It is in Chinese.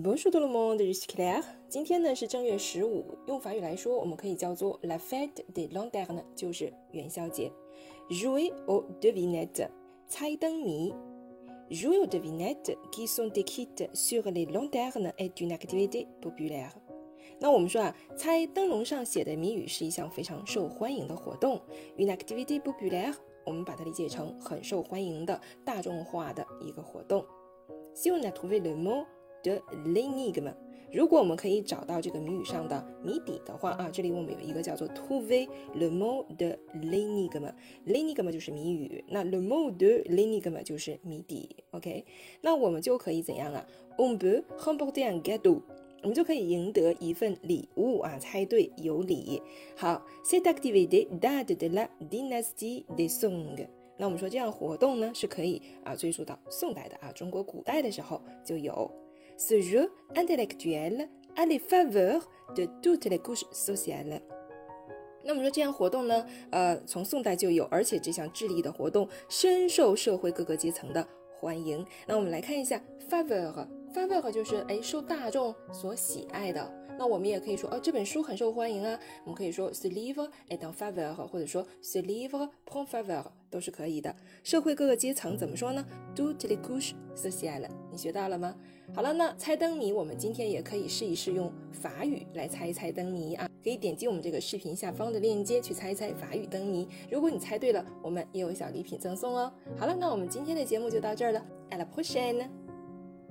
Bonjour tout le monde, je suis Claire。今天呢是正月十五，用法语来说，我们可以叫做 La fête des lanternes，就是元宵节。Jouer aux devinettes，猜灯谜。Jouer aux devinettes qui sont décrites sur les lanternes est une activité populaire。那我们说啊，猜灯笼上写的谜语是一项非常受欢迎的活动。Une activité populaire，我们把它理解成很受欢迎的大众化的一个活动。Si on a trouvé le mot de l'énigme，如果我们可以找到这个谜语上的谜底的话啊，这里我们有一个叫做 trouver le mot de l'énigme，l'énigme 就是谜语，那 le mot de l'énigme 就是谜底，OK？那我们就可以怎样啊？On peut remporter un gâteau，我们就可以赢得一份礼物啊，猜对有礼。好，cette activité date de la dynastie des Song。那我们说这样活动呢是可以啊追溯到宋代的啊，中国古代的时候就有。Ce jeu intellectuel a les faveurs de toutes les couches sociales。那么说这项活动呢，呃，从宋代就有，而且这项智力的活动深受社会各个阶层的欢迎。那我们来看一下 favor faveur，faveur 就是哎受大众所喜爱的。那我们也可以说，哦，这本书很受欢迎啊。我们可以说，ce livre est un faveur，或者说，ce livre prend faveur，都是可以的。社会各个阶层怎么说呢？du tle couch social。你学到了吗？好了，那猜灯谜，我们今天也可以试一试用法语来猜一猜灯谜啊。可以点击我们这个视频下方的链接去猜一猜法语灯谜。如果你猜对了，我们也有小礼品赠送哦。好了，那我们今天的节目就到这儿了，à la prochaine。